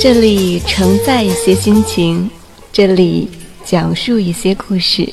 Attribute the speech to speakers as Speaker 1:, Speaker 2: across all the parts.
Speaker 1: 这里承载一些心情，这里讲述一些故事。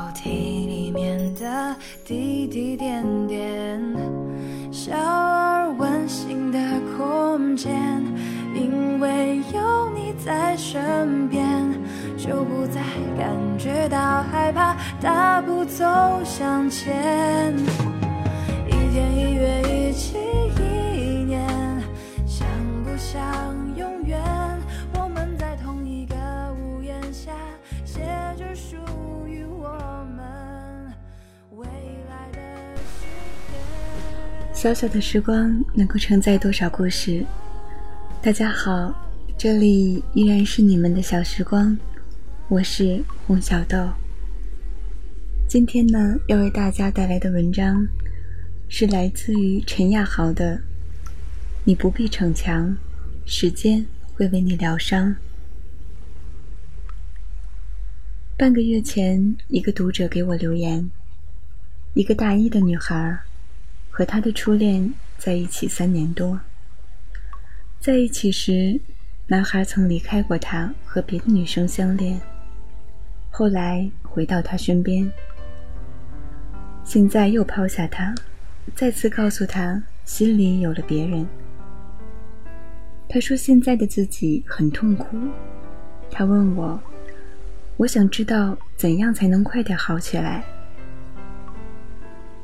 Speaker 2: 抽屉里面的滴滴点点，小而温馨的空间，因为有你在身边，就不再感觉到害怕，大步走向前。一天一月一期一年，想不想
Speaker 1: 小小的时光能够承载多少故事？大家好，这里依然是你们的小时光，我是洪小豆。今天呢，要为大家带来的文章是来自于陈亚豪的《你不必逞强，时间会为你疗伤》。半个月前，一个读者给我留言，一个大一的女孩。和他的初恋在一起三年多。在一起时，男孩曾离开过他，和别的女生相恋。后来回到他身边，现在又抛下他，再次告诉他心里有了别人。他说现在的自己很痛苦。他问我，我想知道怎样才能快点好起来。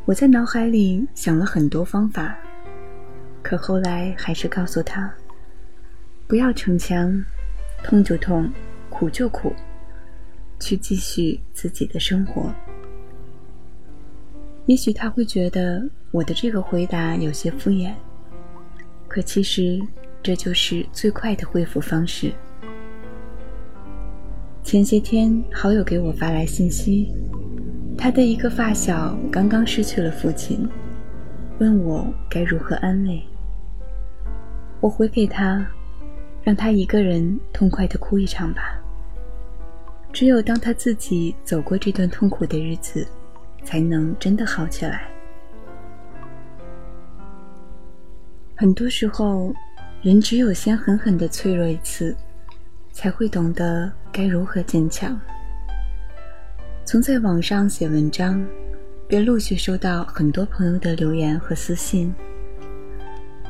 Speaker 1: 我在脑海里想了很多方法，可后来还是告诉他：不要逞强，痛就痛，苦就苦，去继续自己的生活。也许他会觉得我的这个回答有些敷衍，可其实这就是最快的恢复方式。前些天，好友给我发来信息。他的一个发小刚刚失去了父亲，问我该如何安慰。我回给他，让他一个人痛快的哭一场吧。只有当他自己走过这段痛苦的日子，才能真的好起来。很多时候，人只有先狠狠的脆弱一次，才会懂得该如何坚强。从在网上写文章，便陆续收到很多朋友的留言和私信。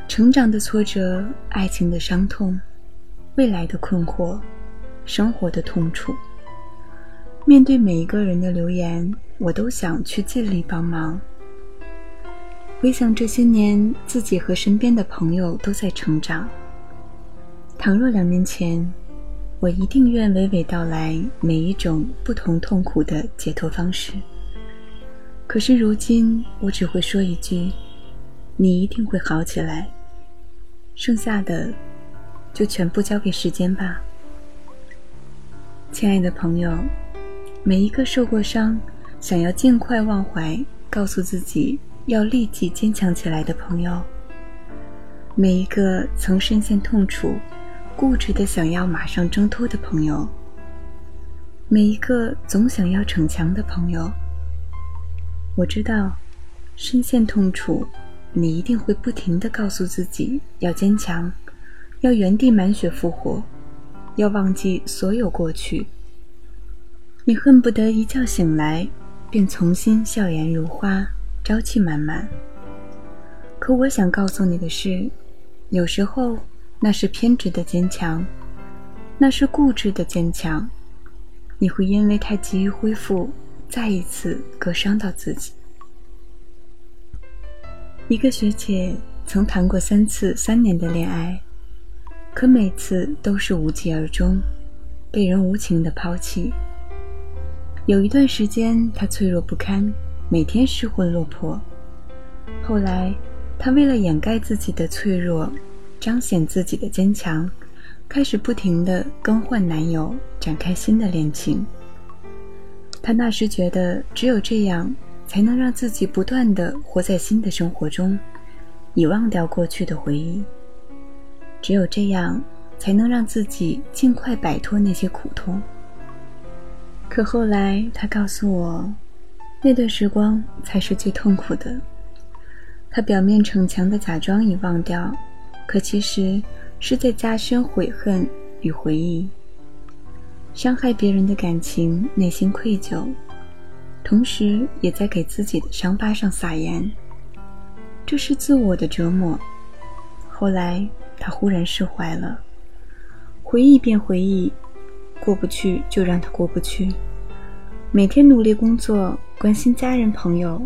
Speaker 1: 成长的挫折，爱情的伤痛，未来的困惑，生活的痛楚。面对每一个人的留言，我都想去尽力帮忙。回想这些年，自己和身边的朋友都在成长。倘若两年前，我一定愿娓娓道来每一种不同痛苦的解脱方式。可是如今，我只会说一句：“你一定会好起来。”剩下的，就全部交给时间吧。亲爱的朋友，每一个受过伤、想要尽快忘怀、告诉自己要立即坚强起来的朋友，每一个曾深陷痛楚、固执的想要马上挣脱的朋友，每一个总想要逞强的朋友。我知道，深陷痛楚，你一定会不停的告诉自己要坚强，要原地满血复活，要忘记所有过去。你恨不得一觉醒来，便重新笑颜如花，朝气满满。可我想告诉你的是，有时候那是偏执的坚强，那是固执的坚强，你会因为太急于恢复。再一次割伤到自己。一个学姐曾谈过三次三年的恋爱，可每次都是无疾而终，被人无情的抛弃。有一段时间，她脆弱不堪，每天失魂落魄。后来，她为了掩盖自己的脆弱，彰显自己的坚强，开始不停的更换男友，展开新的恋情。她那时觉得，只有这样，才能让自己不断的活在新的生活中，以忘掉过去的回忆。只有这样，才能让自己尽快摆脱那些苦痛。可后来，她告诉我，那段时光才是最痛苦的。她表面逞强的假装已忘掉，可其实是在加深悔恨与回忆。伤害别人的感情，内心愧疚，同时也在给自己的伤疤上撒盐，这是自我的折磨。后来他忽然释怀了，回忆便回忆，过不去就让他过不去，每天努力工作，关心家人朋友，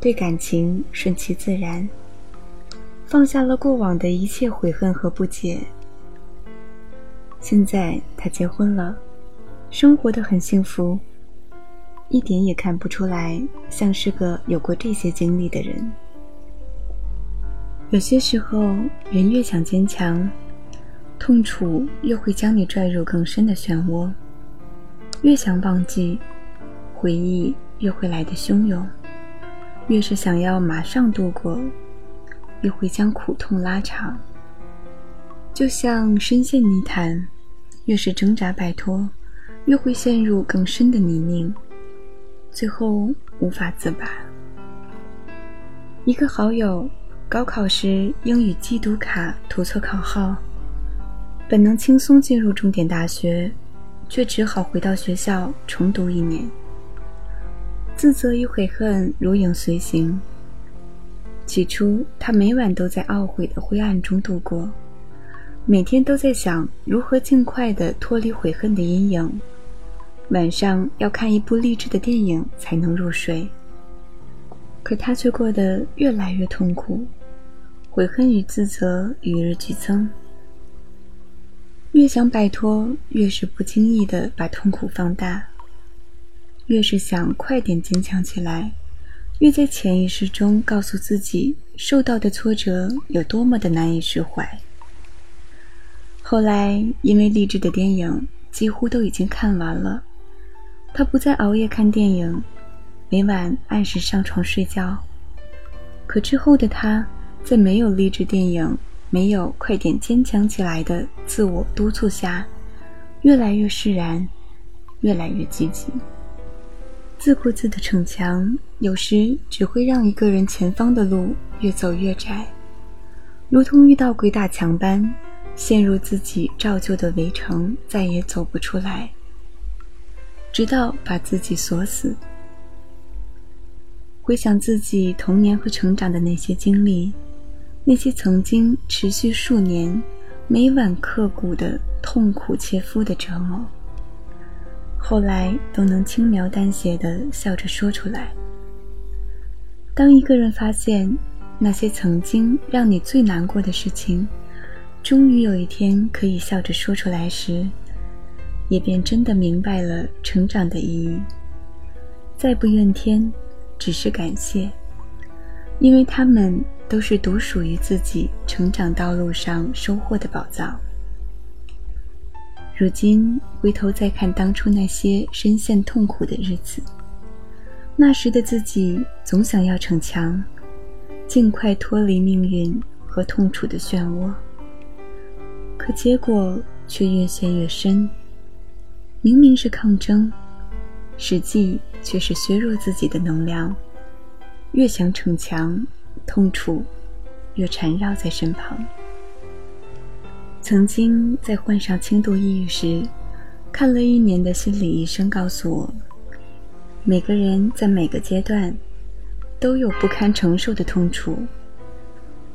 Speaker 1: 对感情顺其自然，放下了过往的一切悔恨和不解。现在他结婚了，生活的很幸福，一点也看不出来像是个有过这些经历的人。有些时候，人越想坚强，痛楚又会将你拽入更深的漩涡；越想忘记，回忆越会来的汹涌；越是想要马上度过，又会将苦痛拉长。就像深陷泥潭，越是挣扎摆脱，越会陷入更深的泥泞，最后无法自拔。一个好友高考时英语机读卡涂错考号，本能轻松进入重点大学，却只好回到学校重读一年。自责与悔恨如影随形。起初，他每晚都在懊悔的灰暗中度过。每天都在想如何尽快的脱离悔恨的阴影，晚上要看一部励志的电影才能入睡。可他却过得越来越痛苦，悔恨与自责与日俱增。越想摆脱，越是不经意的把痛苦放大；越是想快点坚强起来，越在潜意识中告诉自己受到的挫折有多么的难以释怀。后来，因为励志的电影几乎都已经看完了，他不再熬夜看电影，每晚按时上床睡觉。可之后的他，在没有励志电影、没有快点坚强起来的自我督促下，越来越释然，越来越积极。自顾自的逞强，有时只会让一个人前方的路越走越窄，如同遇到鬼打墙般。陷入自己照旧的围城，再也走不出来，直到把自己锁死。回想自己童年和成长的那些经历，那些曾经持续数年、每晚刻骨的痛苦切肤的折磨，后来都能轻描淡写的笑着说出来。当一个人发现那些曾经让你最难过的事情，终于有一天可以笑着说出来时，也便真的明白了成长的意义。再不怨天，只是感谢，因为他们都是独属于自己成长道路上收获的宝藏。如今回头再看当初那些深陷痛苦的日子，那时的自己总想要逞强，尽快脱离命运和痛楚的漩涡。可结果却越陷越深。明明是抗争，实际却是削弱自己的能量。越想逞强，痛楚越缠绕在身旁。曾经在患上轻度抑郁时，看了一年的心理医生告诉我，每个人在每个阶段都有不堪承受的痛楚，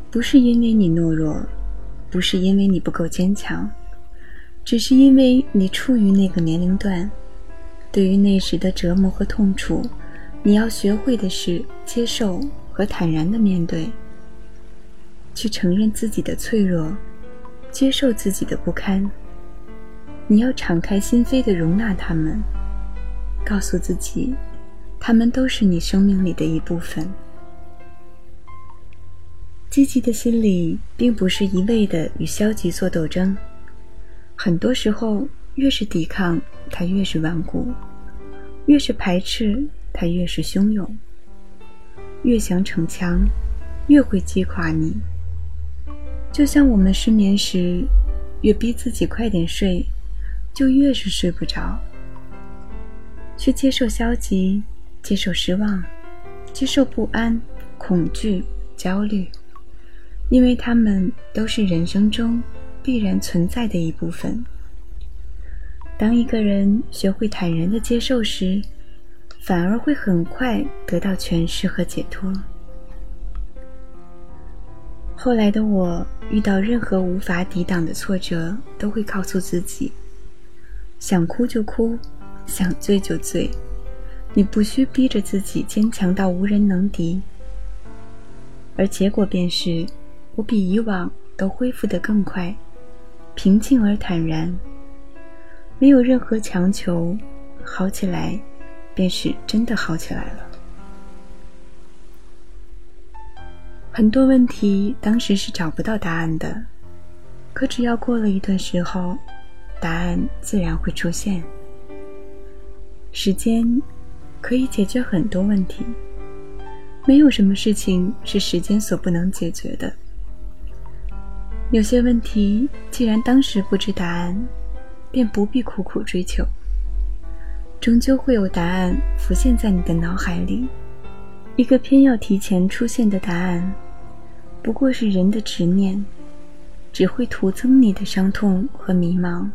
Speaker 1: 不是因为你懦弱，不是因为你不够坚强，只是因为你处于那个年龄段，对于那时的折磨和痛楚。你要学会的是接受和坦然的面对，去承认自己的脆弱，接受自己的不堪。你要敞开心扉的容纳他们，告诉自己，他们都是你生命里的一部分。积极的心理并不是一味的与消极做斗争，很多时候越是抵抗，它越是顽固；越是排斥。它越是汹涌，越想逞强，越会击垮你。就像我们失眠时，越逼自己快点睡，就越是睡不着。去接受消极，接受失望，接受不安、恐惧、焦虑，因为他们都是人生中必然存在的一部分。当一个人学会坦然的接受时，反而会很快得到诠释和解脱。后来的我遇到任何无法抵挡的挫折，都会告诉自己：想哭就哭，想醉就醉，你不需逼着自己坚强到无人能敌。而结果便是，我比以往都恢复得更快，平静而坦然，没有任何强求，好起来。便是真的好起来了。很多问题当时是找不到答案的，可只要过了一段时候，答案自然会出现。时间可以解决很多问题，没有什么事情是时间所不能解决的。有些问题既然当时不知答案，便不必苦苦追求。终究会有答案浮现在你的脑海里，一个偏要提前出现的答案，不过是人的执念，只会徒增你的伤痛和迷茫。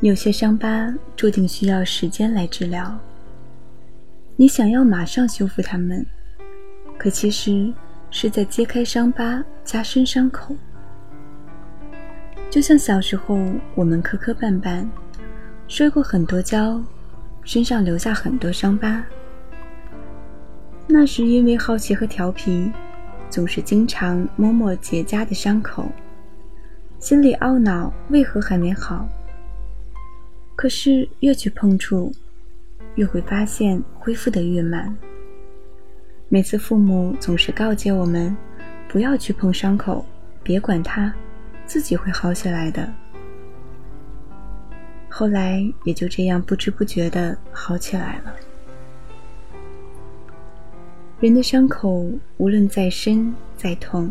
Speaker 1: 有些伤疤注定需要时间来治疗，你想要马上修复它们，可其实是在揭开伤疤，加深伤口。就像小时候我们磕磕绊绊。摔过很多跤，身上留下很多伤疤。那时因为好奇和调皮，总是经常摸摸结痂的伤口，心里懊恼为何还没好。可是越去碰触，越会发现恢复的越慢。每次父母总是告诫我们，不要去碰伤口，别管它，自己会好起来的。后来也就这样不知不觉的好起来了。人的伤口无论再深再痛，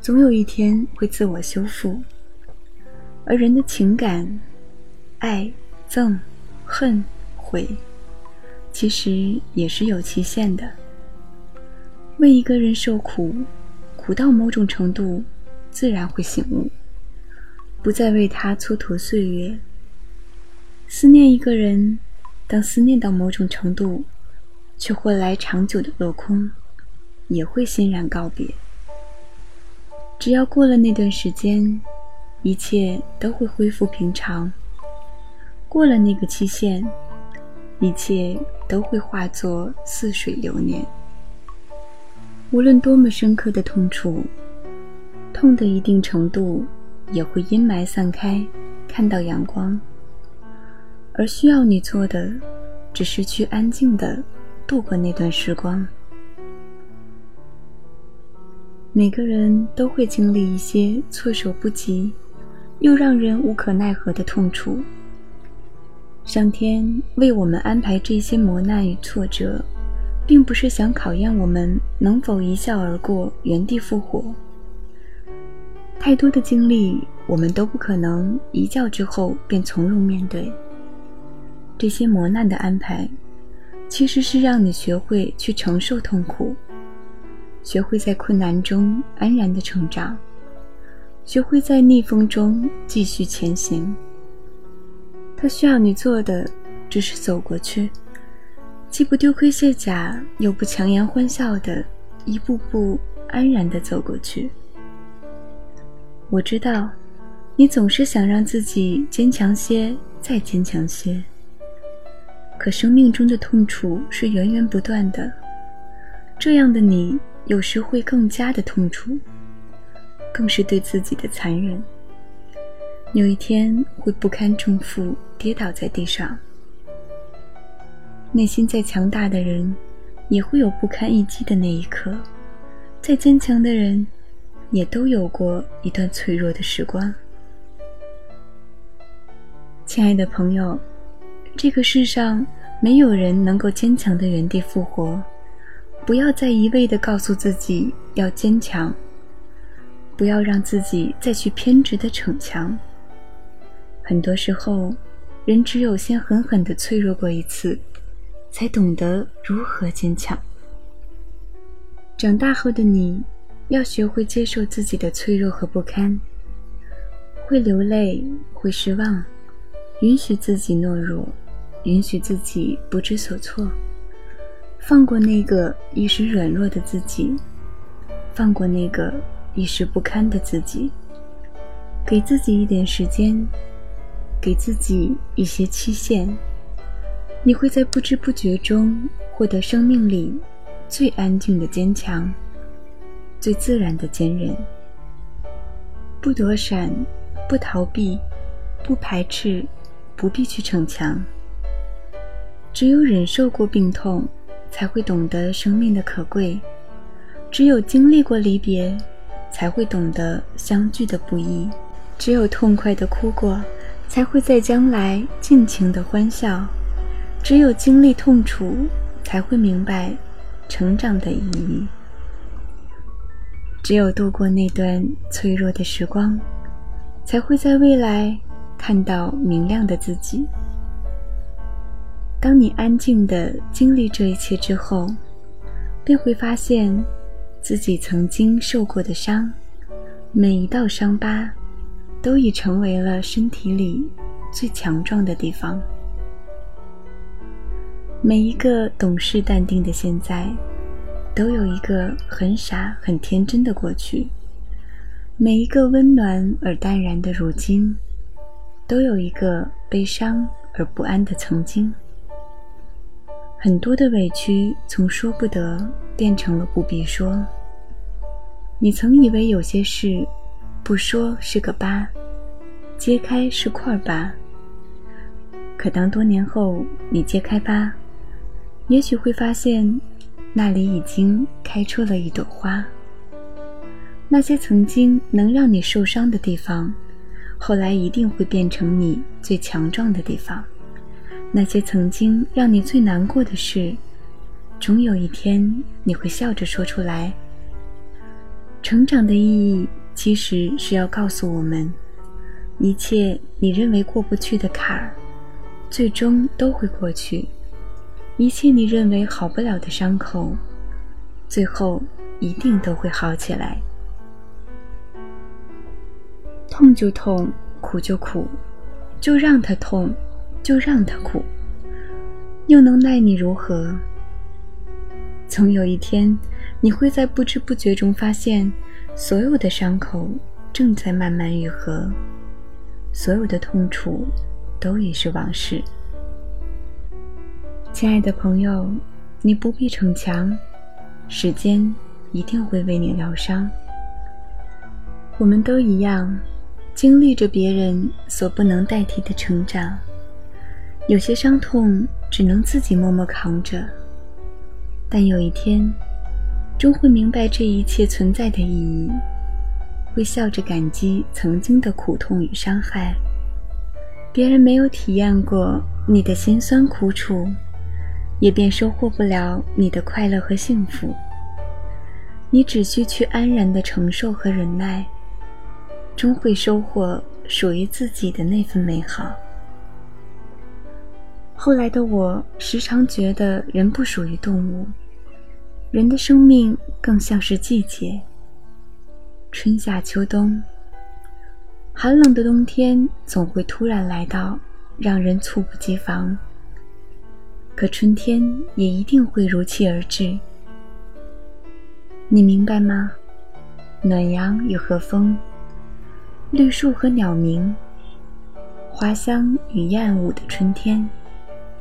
Speaker 1: 总有一天会自我修复。而人的情感，爱、憎、恨、悔，其实也是有期限的。为一个人受苦，苦到某种程度，自然会醒悟，不再为他蹉跎岁月。思念一个人，当思念到某种程度，却换来长久的落空，也会欣然告别。只要过了那段时间，一切都会恢复平常。过了那个期限，一切都会化作似水流年。无论多么深刻的痛楚，痛的一定程度，也会阴霾散开，看到阳光。而需要你做的，只是去安静的度过那段时光。每个人都会经历一些措手不及，又让人无可奈何的痛楚。上天为我们安排这些磨难与挫折，并不是想考验我们能否一笑而过、原地复活。太多的经历，我们都不可能一觉之后便从容面对。这些磨难的安排，其实是让你学会去承受痛苦，学会在困难中安然的成长，学会在逆风中继续前行。他需要你做的，只是走过去，既不丢盔卸甲，又不强颜欢笑的，一步步安然的走过去。我知道，你总是想让自己坚强些，再坚强些。可生命中的痛楚是源源不断的，这样的你有时会更加的痛楚，更是对自己的残忍。有一天会不堪重负，跌倒在地上。内心再强大的人，也会有不堪一击的那一刻；再坚强的人，也都有过一段脆弱的时光。亲爱的朋友。这个世上没有人能够坚强的原地复活，不要再一味的告诉自己要坚强，不要让自己再去偏执的逞强。很多时候，人只有先狠狠的脆弱过一次，才懂得如何坚强。长大后的你，要学会接受自己的脆弱和不堪，会流泪，会失望，允许自己懦弱。允许自己不知所措，放过那个一时软弱的自己，放过那个一时不堪的自己，给自己一点时间，给自己一些期限，你会在不知不觉中获得生命里最安静的坚强，最自然的坚韧。不躲闪，不逃避，不排斥，不必去逞强。只有忍受过病痛，才会懂得生命的可贵；只有经历过离别，才会懂得相聚的不易；只有痛快的哭过，才会在将来尽情的欢笑；只有经历痛楚，才会明白成长的意义；只有度过那段脆弱的时光，才会在未来看到明亮的自己。当你安静的经历这一切之后，便会发现，自己曾经受过的伤，每一道伤疤，都已成为了身体里最强壮的地方。每一个懂事淡定的现在，都有一个很傻很天真的过去；每一个温暖而淡然的如今，都有一个悲伤而不安的曾经。很多的委屈从说不得变成了不必说。你曾以为有些事不说是个疤，揭开是块疤。可当多年后你揭开疤，也许会发现那里已经开出了一朵花。那些曾经能让你受伤的地方，后来一定会变成你最强壮的地方。那些曾经让你最难过的事，总有一天你会笑着说出来。成长的意义其实是要告诉我们，一切你认为过不去的坎儿，最终都会过去；一切你认为好不了的伤口，最后一定都会好起来。痛就痛，苦就苦，就让它痛。就让他苦，又能奈你如何？总有一天，你会在不知不觉中发现，所有的伤口正在慢慢愈合，所有的痛楚都已是往事。亲爱的朋友，你不必逞强，时间一定会为你疗伤。我们都一样，经历着别人所不能代替的成长。有些伤痛只能自己默默扛着，但有一天，终会明白这一切存在的意义，会笑着感激曾经的苦痛与伤害。别人没有体验过你的辛酸苦楚，也便收获不了你的快乐和幸福。你只需去安然的承受和忍耐，终会收获属于自己的那份美好。后来的我时常觉得，人不属于动物，人的生命更像是季节。春夏秋冬，寒冷的冬天总会突然来到，让人猝不及防。可春天也一定会如期而至。你明白吗？暖阳与和风，绿树和鸟鸣，花香与燕舞的春天，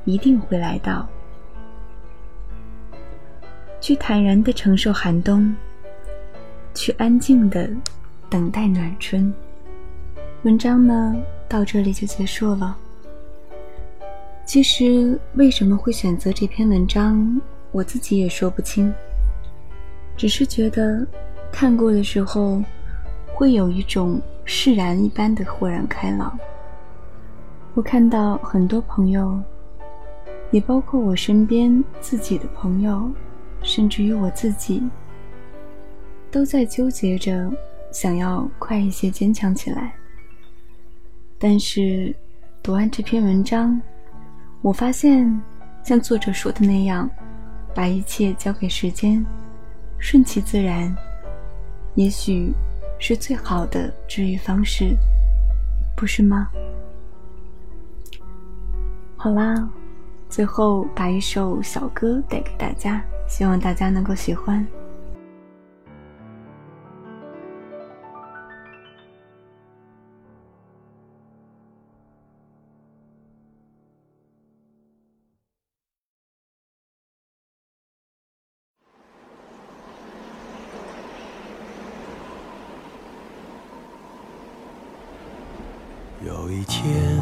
Speaker 1: 一定会来到。去坦然的承受寒冬。去安静的等待暖春。文章呢，到这里就结束了。其实为什么会选择这篇文章，我自己也说不清。只是觉得看过的时候，会有一种释然一般的豁然开朗。我看到很多朋友，也包括我身边自己的朋友，甚至于我自己。都在纠结着，想要快一些坚强起来。但是，读完这篇文章，我发现，像作者说的那样，把一切交给时间，顺其自然，也许是最好的治愈方式，不是吗？好啦，最后把一首小歌带给大家，希望大家能够喜欢。
Speaker 3: 有一天，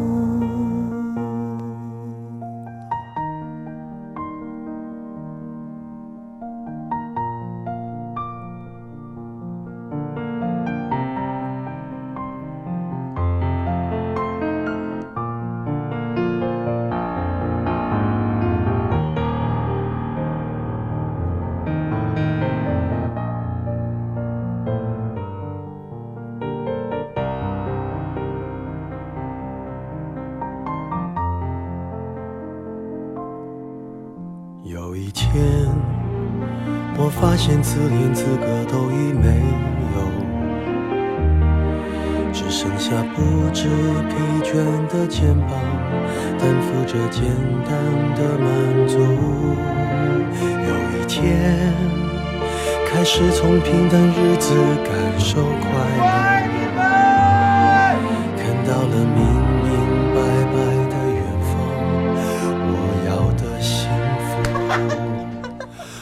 Speaker 3: 现自怜资格都已没有，只剩下不知疲倦的肩膀，担负着简单的满足。有一天，开始从平淡日子感受快乐，看到了明明白白的远方，我要的幸福。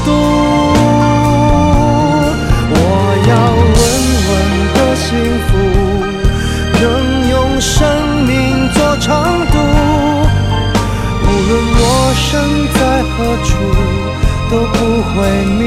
Speaker 3: 独不